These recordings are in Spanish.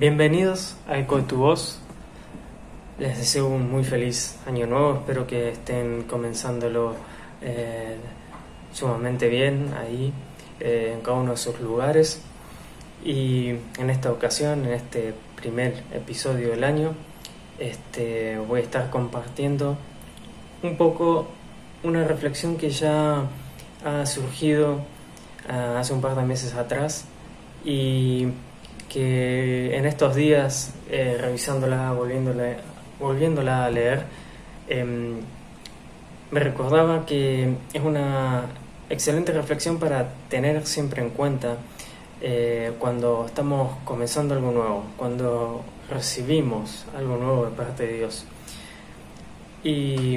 Bienvenidos a Eco Tu Voz. Les deseo un muy feliz año nuevo. Espero que estén comenzándolo eh, sumamente bien ahí eh, en cada uno de sus lugares. Y en esta ocasión, en este primer episodio del año, este, voy a estar compartiendo un poco una reflexión que ya ha surgido uh, hace un par de meses atrás y que en estos días, eh, revisándola, volviéndola, volviéndola a leer, eh, me recordaba que es una excelente reflexión para tener siempre en cuenta eh, cuando estamos comenzando algo nuevo, cuando recibimos algo nuevo de parte de Dios. Y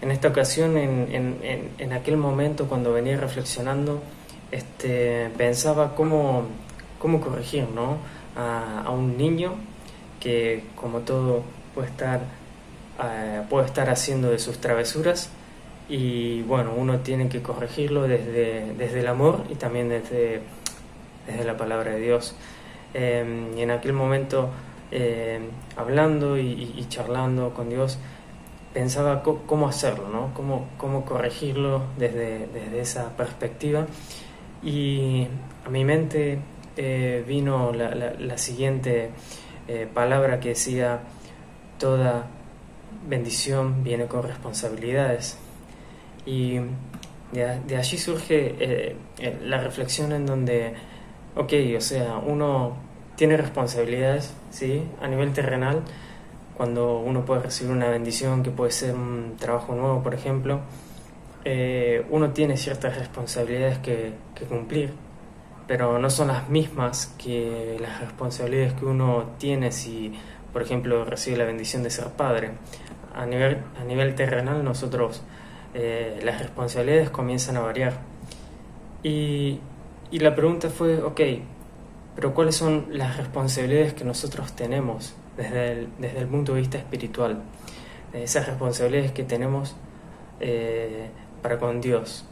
en esta ocasión, en, en, en aquel momento, cuando venía reflexionando, este, pensaba cómo cómo corregir ¿no? a, un niño que como todo puede estar, eh, puede estar haciendo de sus travesuras y bueno, uno tiene que corregirlo desde, desde el amor y también desde, desde la palabra de Dios. Em, y en aquel momento, em, hablando y, charlando con Dios, pensaba cómo hacerlo, ¿no? cómo, cómo corregirlo desde, desde esa perspectiva. Y a mi mente eh, vino la, la, siguiente eh, palabra que decía, toda bendición viene con responsabilidades. Y de, allí surge eh, la reflexión en donde, ok, o sea, uno tiene responsabilidades, ¿sí? A nivel terrenal, cuando uno puede recibir una bendición que puede ser un trabajo nuevo, por ejemplo, uno tiene ciertas responsabilidades que, que cumplir pero no son las mismas que las responsabilidades que uno tiene si, por ejemplo, recibe la bendición de ser padre. A nivel, a nivel terrenal nosotros eh, las responsabilidades comienzan a variar. Y, y la pregunta fue, ok, pero ¿cuáles son las responsabilidades que nosotros tenemos desde el, desde el punto de vista espiritual? Esas responsabilidades que tenemos eh, para con Dios.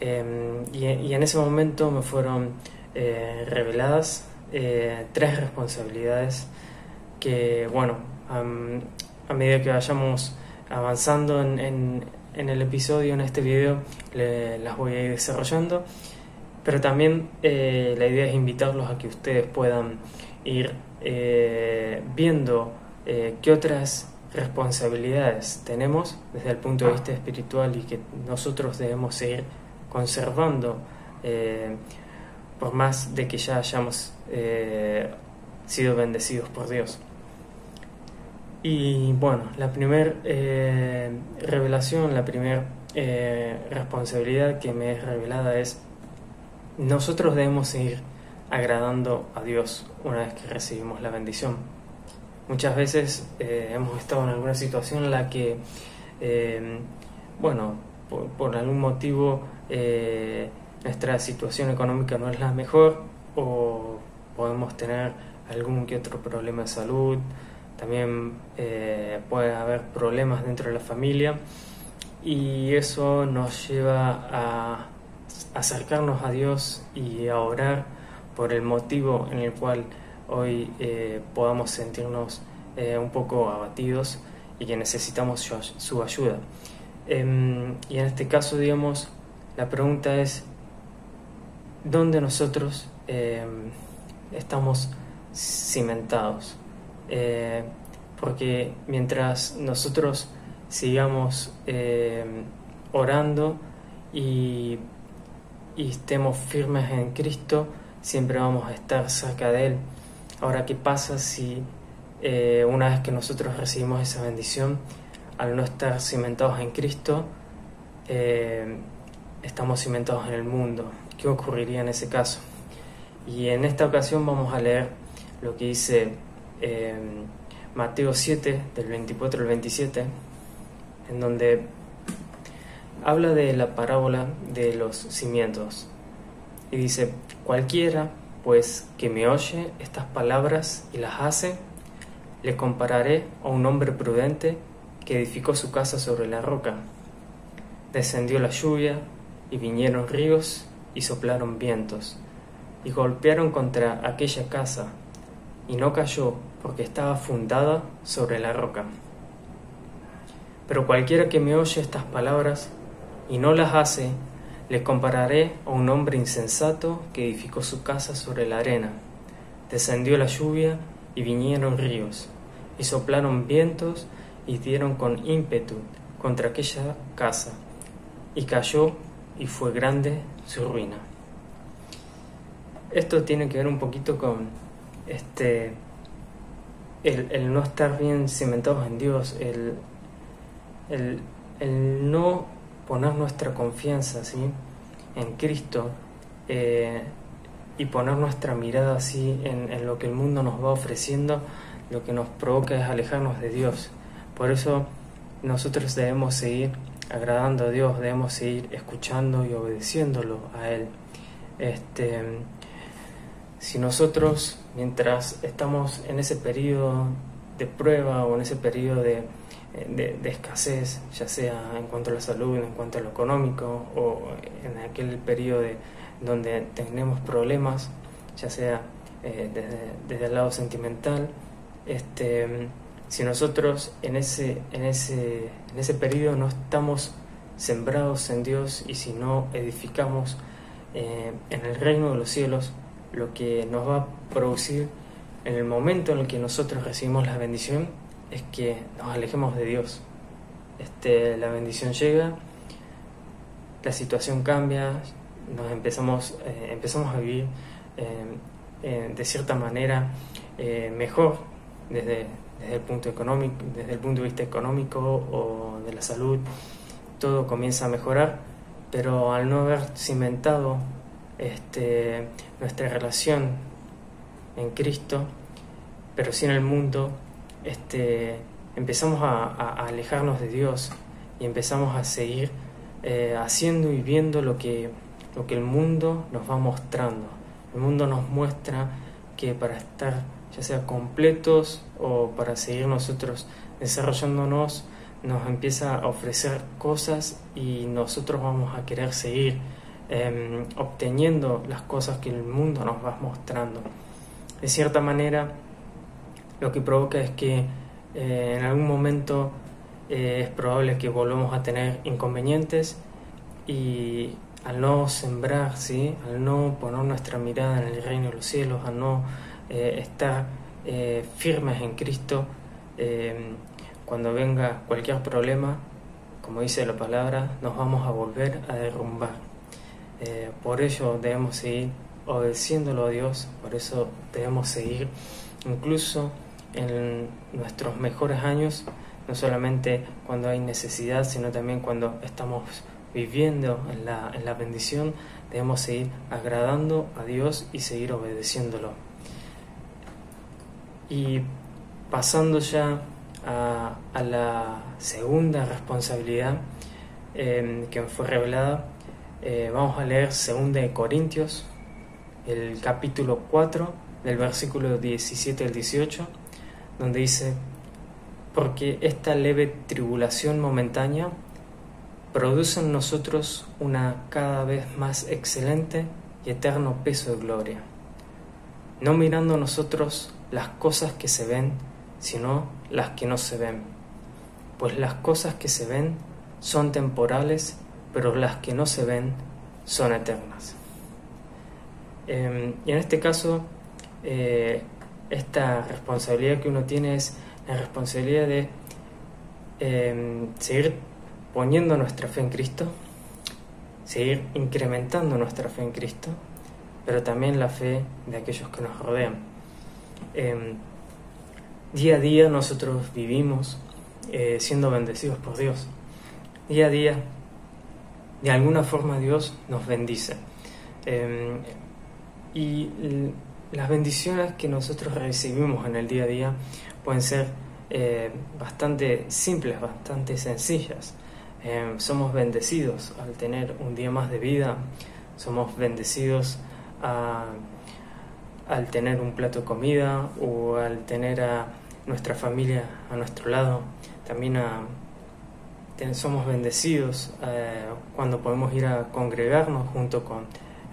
Em, y, en ese momento me fueron eh, reveladas eh, tres responsabilidades que, bueno, a medida que vayamos avanzando en, en, el episodio, en este video, las voy a ir desarrollando. Pero también eh, la idea es invitarlos a que ustedes puedan ir viendo qué otras responsabilidades tenemos desde el punto de vista espiritual y que nosotros debemos seguir conservando, eh, por más de que ya hayamos eh, sido bendecidos por Dios. Y bueno, la primera eh, revelación, la primera responsabilidad que me es revelada es, nosotros debemos ir agradando a Dios una vez que recibimos la bendición. Muchas veces hemos estado en alguna situación en la que, bueno, por algún motivo eh, nuestra situación económica no es la mejor o podemos tener algún que otro problema de salud, también eh, puede haber problemas dentro de la familia y eso nos lleva a acercarnos a Dios y a orar por el motivo en el cual hoy eh, podamos sentirnos un poco abatidos y que necesitamos su, ayuda. Em, y en este caso, digamos, la pregunta es, ¿dónde nosotros eh, estamos cimentados? Eh, porque mientras nosotros sigamos eh, orando y, y, estemos firmes en Cristo, siempre vamos a estar cerca de Él. Ahora, ¿qué pasa si una vez que nosotros recibimos esa bendición, al no estar cimentados en Cristo, estamos cimentados en el mundo. ¿Qué ocurriría en ese caso? Y en esta ocasión vamos a leer lo que dice eh, Mateo 7, del 24 al 27, en donde habla de la parábola de los cimientos. Y dice, cualquiera pues que me oye estas palabras y las hace, le compararé a un hombre prudente que edificó su casa sobre la roca. Descendió la lluvia, y vinieron ríos y soplaron vientos, y golpearon contra aquella casa, y no cayó porque estaba fundada sobre la roca. Pero cualquiera que me oye estas palabras y no las hace, le compararé a un hombre insensato que edificó su casa sobre la arena. Descendió la lluvia y vinieron ríos, y soplaron vientos y dieron con ímpetu contra aquella casa, y cayó y fue grande su ruina. Esto tiene que ver un poquito con este el, no estar bien cimentados en Dios, el, el, no poner nuestra confianza ¿sí? en Cristo eh, y poner nuestra mirada así en, en, lo que el mundo nos va ofreciendo, lo que nos provoca es alejarnos de Dios. Por eso nosotros debemos seguir agradando a Dios, debemos seguir escuchando y obedeciéndolo a Él. Este, si nosotros, mientras estamos en ese periodo de prueba o en ese periodo de, escasez, ya sea en cuanto a la salud, en cuanto a lo económico, o en aquel periodo de, donde tenemos problemas, ya sea eh, desde, el lado sentimental, este, si nosotros en ese, en, ese, en ese periodo no estamos sembrados en Dios y si no edificamos eh, en el reino de los cielos, lo que nos va a producir en el momento en el que nosotros recibimos la bendición es que nos alejemos de Dios. Este, la bendición llega, la situación cambia, nos empezamos, eh, empezamos a vivir eh, de cierta manera mejor desde, desde, el punto económico, desde el punto de vista económico o de la salud, todo comienza a mejorar, pero al no haber cimentado este, nuestra relación en Cristo, pero sí en el mundo, este, empezamos a, alejarnos de Dios y empezamos a seguir eh, haciendo y viendo lo que, lo que el mundo nos va mostrando. El mundo nos muestra que para estar ya sea completos o para seguir nosotros desarrollándonos, nos empieza a ofrecer cosas y nosotros vamos a querer seguir Em, obteniendo las cosas que el mundo nos va mostrando. De cierta manera, lo que provoca es que eh, en algún momento eh, es probable que volvamos a tener inconvenientes y al no sembrar, ¿sí? al no poner nuestra mirada en el reino de los cielos, al no eh, estar firmes en Cristo, em, cuando venga cualquier problema, como dice la palabra, nos vamos a volver a derrumbar. Eh, por ello debemos seguir obedeciéndolo a Dios, por eso debemos seguir incluso en nuestros mejores años, no solamente cuando hay necesidad, sino también cuando estamos viviendo en la, en la bendición, debemos seguir agradando a Dios y seguir obedeciéndolo. Y pasando ya a, a la segunda responsabilidad eh, que fue revelada, eh, vamos a leer 2 de Corintios, el capítulo 4, del versículo 17 al 18, donde dice, porque esta leve tribulación momentánea produce en nosotros una cada vez más excelente y eterno peso de gloria, no mirando nosotros las cosas que se ven, sino las que no se ven, pues las cosas que se ven son temporales pero las que no se ven son eternas. Em, y en este caso, eh, esta responsabilidad que uno tiene es la responsabilidad de em, seguir poniendo nuestra fe en Cristo, seguir incrementando nuestra fe en Cristo, pero también la fe de aquellos que nos rodean. Em, día a día nosotros vivimos eh, siendo bendecidos por Dios. Día a día de alguna forma Dios nos bendice. Em, y las bendiciones que nosotros recibimos en el día a día pueden ser eh, bastante simples, bastante sencillas. Em, somos bendecidos al tener un día más de vida, somos bendecidos al tener un plato de comida o al tener a nuestra familia a nuestro lado, también somos bendecidos eh, cuando podemos ir a congregarnos junto con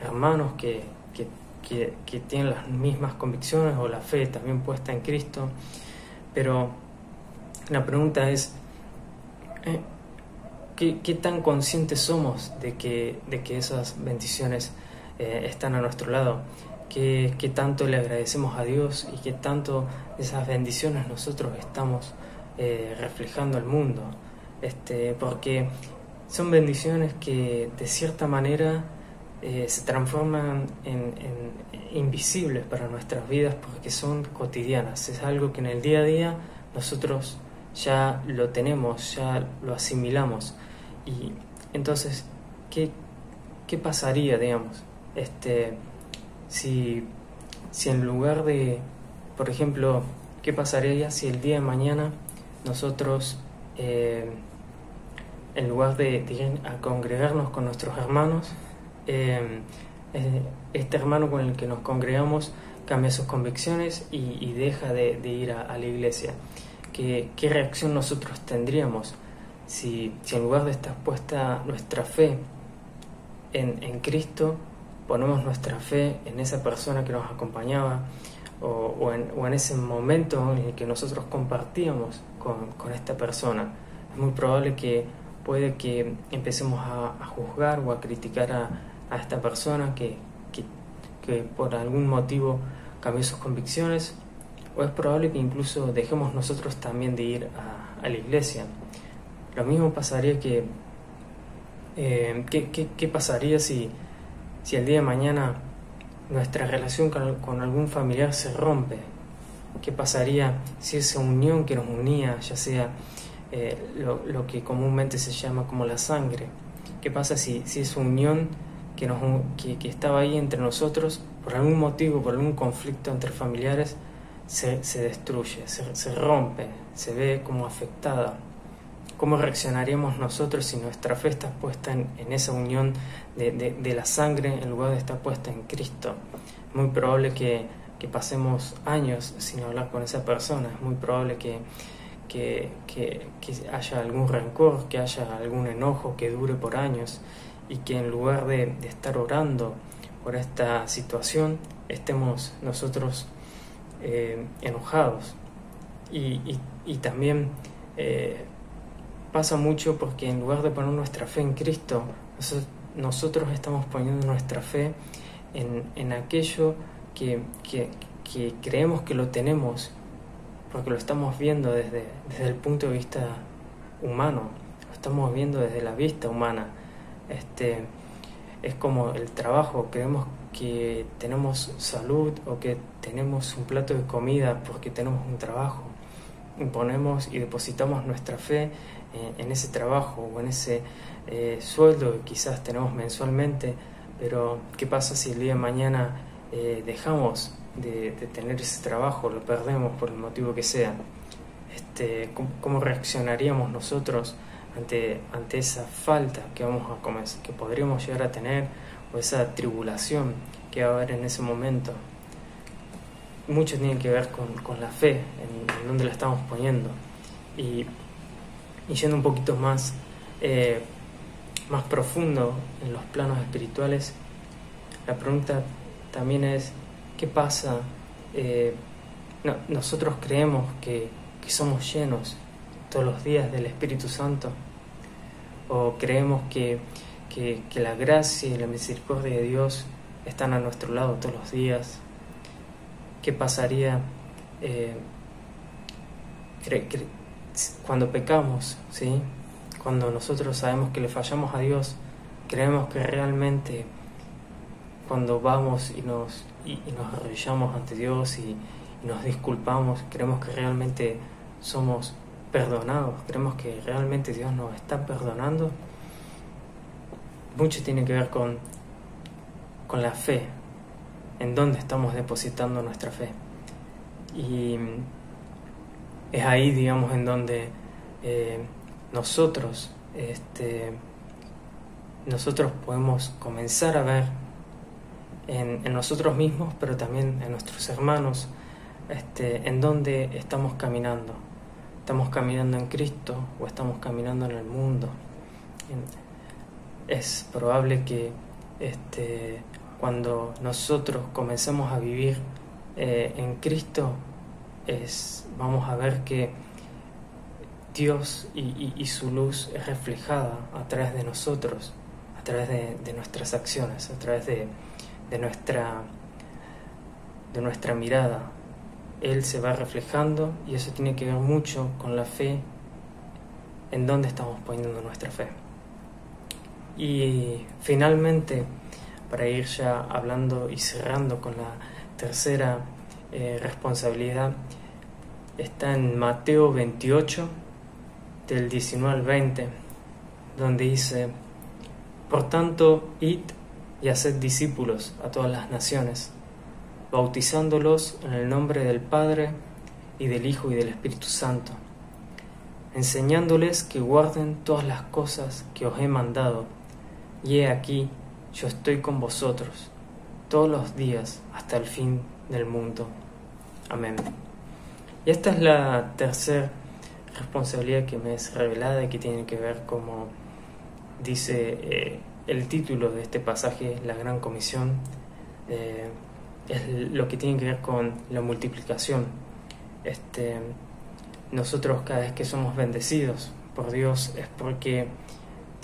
hermanos que, que, que tienen las mismas convicciones o la fe también puesta en Cristo, pero la pregunta es, eh, ¿qué, tan conscientes somos de que, de que esas bendiciones eh, están a nuestro lado? ¿Qué, ¿Qué, tanto le agradecemos a Dios y qué tanto esas bendiciones nosotros estamos eh, reflejando al mundo? Este, porque son bendiciones que de cierta manera se transforman en, en, invisibles para nuestras vidas porque son cotidianas. Es algo que en el día a día nosotros ya lo tenemos, ya lo asimilamos. Y entonces, ¿qué, qué pasaría, digamos, este, si, si en lugar de, por ejemplo, qué pasaría si el día de mañana nosotros, eh, en lugar de, ir a congregarnos con nuestros hermanos, eh, este hermano con el que nos congregamos cambia sus convicciones y, deja de, ir a la iglesia? qué, reacción nosotros tendríamos si, en lugar de estar puesta nuestra fe en, Cristo, ponemos nuestra fe en esa persona que nos acompañaba o, en, ese momento en el que nosotros compartíamos con, esta persona. Es muy probable que puede que empecemos a, juzgar o a criticar a, esta persona que, que por algún motivo cambió sus convicciones o es probable que incluso dejemos nosotros también de ir a, la iglesia. Lo mismo pasaría que, eh, ¿qué, pasaría si, si el día de mañana nuestra relación con, algún familiar se rompe? ¿Qué pasaría si esa unión que nos unía, ya sea eh, lo, que comúnmente se llama como la sangre, qué pasa si, si esa unión que, que, que estaba ahí entre nosotros, por algún motivo, por algún conflicto entre familiares, se, destruye, se, rompe, se ve como afectada. ¿Cómo reaccionaríamos nosotros si nuestra fe está puesta en, esa unión de, la sangre en lugar de estar puesta en Cristo? Es muy probable que, pasemos años sin hablar con esa persona, es muy probable que, que, haya algún rencor, que haya algún enojo que dure por años y que en lugar de, de estar orando por esta situación, estemos nosotros eh, enojados. Y, también eh, pasa mucho porque en lugar de poner nuestra fe en Cristo, nosotros, estamos poniendo nuestra fe en, aquello que, creemos que lo tenemos, porque lo estamos viendo desde, desde el punto de vista humano, lo estamos viendo desde la vista humana. Este, es como el trabajo, creemos que tenemos salud o que tenemos un plato de comida porque tenemos un trabajo. Ponemos y depositamos nuestra fe eh, en ese trabajo o en ese eh, sueldo que quizás tenemos mensualmente, pero ¿qué pasa si el día de mañana eh, dejamos de, tener ese trabajo, lo perdemos por el motivo que sea? Este, ¿cómo, reaccionaríamos nosotros ante, ante esa falta que, vamos a que podríamos llegar a tener? o esa tribulación que va a haber en ese momento. Mucho tiene que ver con, la fe, en, donde la estamos poniendo. Y, yendo un poquito más, eh, más profundo en los planos espirituales, la pregunta también es, ¿qué pasa? Eh, nosotros creemos que, que somos llenos todos los días del Espíritu Santo o creemos que que, la gracia y la misericordia de Dios están a nuestro lado todos los días. ¿Qué pasaría eh, cuando pecamos? ¿sí? Cuando nosotros sabemos que le fallamos a Dios, creemos que realmente cuando vamos y nos, y, arrodillamos ante Dios y, y nos disculpamos, creemos que realmente somos perdonados, creemos que realmente Dios nos está perdonando mucho tiene que ver con, con la fe, en dónde estamos depositando nuestra fe. Y es ahí, digamos, en donde eh, nosotros, este, nosotros podemos comenzar a ver en, en, nosotros mismos, pero también en nuestros hermanos, este, en dónde estamos caminando. ¿Estamos caminando en Cristo o estamos caminando en el mundo? es probable que este, cuando nosotros comenzamos a vivir eh, en Cristo, es, vamos a ver que Dios y, su luz es reflejada a través de nosotros, a través de, nuestras acciones, a través de, nuestra, de nuestra mirada. Él se va reflejando y eso tiene que ver mucho con la fe, en dónde estamos poniendo nuestra fe. Y finalmente, para ir ya hablando y cerrando con la tercera eh, responsabilidad, está en Mateo 28, del 19 al 20, donde dice, Por tanto, id y haced discípulos a todas las naciones, bautizándolos en el nombre del Padre y del Hijo y del Espíritu Santo, enseñándoles que guarden todas las cosas que os he mandado, y he aquí, yo estoy con vosotros todos los días hasta el fin del mundo. Amén. Y esta es la tercera responsabilidad que me es revelada y que tiene que ver como dice eh, el título de este pasaje, la gran comisión, eh, es lo que tiene que ver con la multiplicación. Este, nosotros cada vez que somos bendecidos por Dios es porque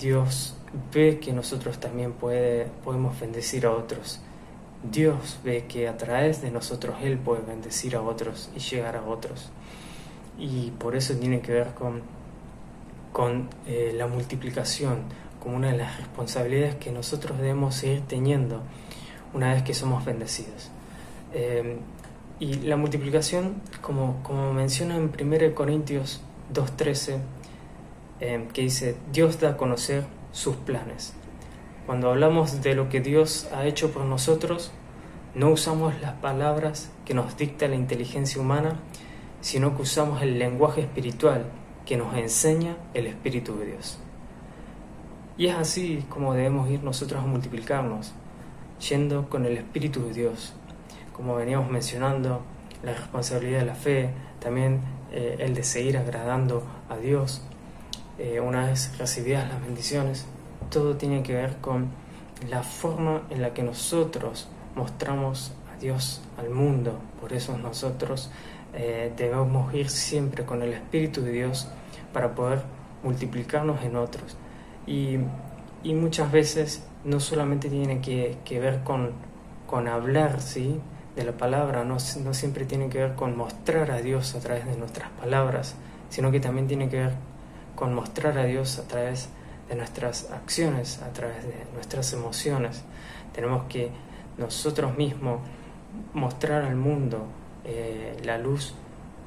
Dios ve que nosotros también puede, podemos bendecir a otros. Dios ve que a través de nosotros Él puede bendecir a otros y llegar a otros y por eso tiene que ver con, con eh, la multiplicación como una de las responsabilidades que nosotros debemos seguir teniendo una vez que somos bendecidos. Eh, y la multiplicación, como, como menciona en 1 Corintios 2.13, eh, que dice, Dios da a conocer sus planes. Cuando hablamos de lo que Dios ha hecho por nosotros, no usamos las palabras que nos dicta la inteligencia humana, sino que usamos el lenguaje espiritual que nos enseña el Espíritu de Dios. Y es así como debemos ir nosotros a multiplicarnos, yendo con el Espíritu de Dios. Como veníamos mencionando, la responsabilidad de la fe, también eh, el de seguir agradando a Dios. Eh, una vez recibidas las bendiciones, todo tiene que ver con la forma en la que nosotros mostramos a Dios al mundo. Por eso nosotros eh, debemos ir siempre con el Espíritu de Dios para poder multiplicarnos en otros. Y, y muchas veces no solamente tiene que, que ver con, con hablar ¿sí? de la palabra, no, no siempre tiene que ver con mostrar a Dios a través de nuestras palabras, sino que también tiene que ver con mostrar a Dios a través de nuestras acciones, a través de nuestras emociones. Tenemos que nosotros mismos mostrar al mundo eh, la luz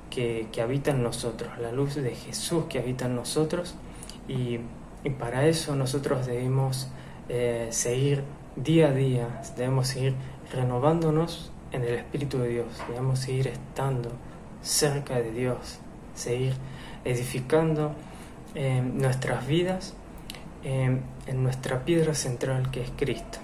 que, habita en nosotros, la luz de Jesús que habita en nosotros y, para eso nosotros debemos eh, seguir día a día, debemos seguir renovándonos en el Espíritu de Dios, debemos seguir estando cerca de Dios, seguir edificando eh, nuestras vidas en nuestra piedra central que es Cristo.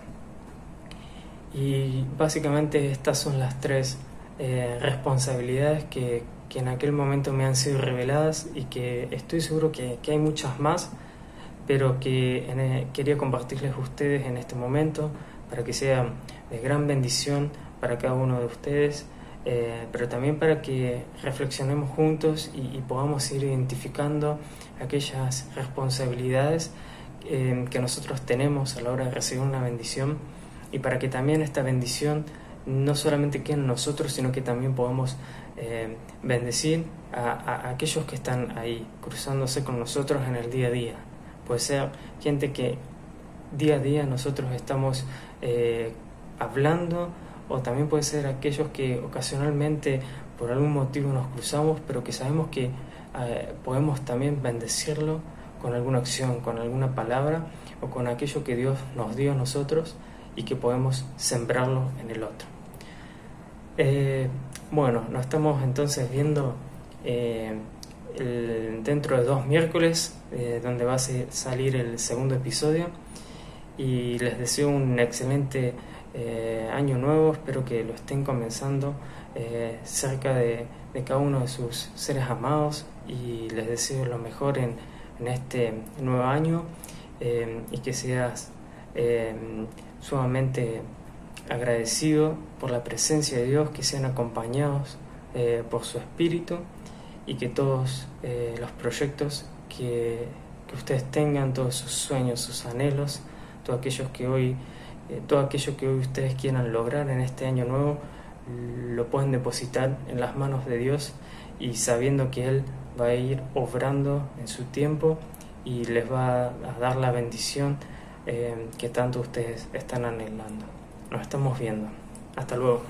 Y básicamente estas son las tres eh, responsabilidades que, que, en aquel momento me han sido reveladas y que estoy seguro que, que hay muchas más, pero que e, quería compartirles a ustedes en este momento para que sea de gran bendición para cada uno de ustedes, eh, pero también para que reflexionemos juntos y, podamos ir identificando aquellas responsabilidades eh, que nosotros tenemos a la hora de recibir una bendición y para que también esta bendición no solamente que en nosotros, sino que también podamos eh, bendecir a, aquellos que están ahí, cruzándose con nosotros en el día a día. Puede ser gente que día a día nosotros estamos hablando, o también puede ser aquellos que ocasionalmente por algún motivo nos cruzamos, pero que sabemos que eh, podemos también bendecirlo con alguna acción, con alguna palabra, o con aquello que Dios nos dio a nosotros y que podemos sembrarlo en el otro. Eh, bueno, nos estamos entonces viendo eh, dentro de dos miércoles, donde va a salir el segundo episodio. Y les deseo un excelente año nuevo, espero que lo estén comenzando cerca de, cada uno de sus seres amados. Y les deseo lo mejor en, este nuevo año y que seas sumamente agradecido por la presencia de Dios, que sean acompañados eh, por su Espíritu y que todos eh, los proyectos que, ustedes tengan, todos sus sueños, sus anhelos, todo aquello que hoy, eh, todo aquello que ustedes quieran lograr en este año nuevo, lo pueden depositar en las manos de Dios y sabiendo que Él va a ir obrando en su tiempo y les va a dar la bendición que tanto ustedes están anhelando. Nos estamos viendo. Hasta luego.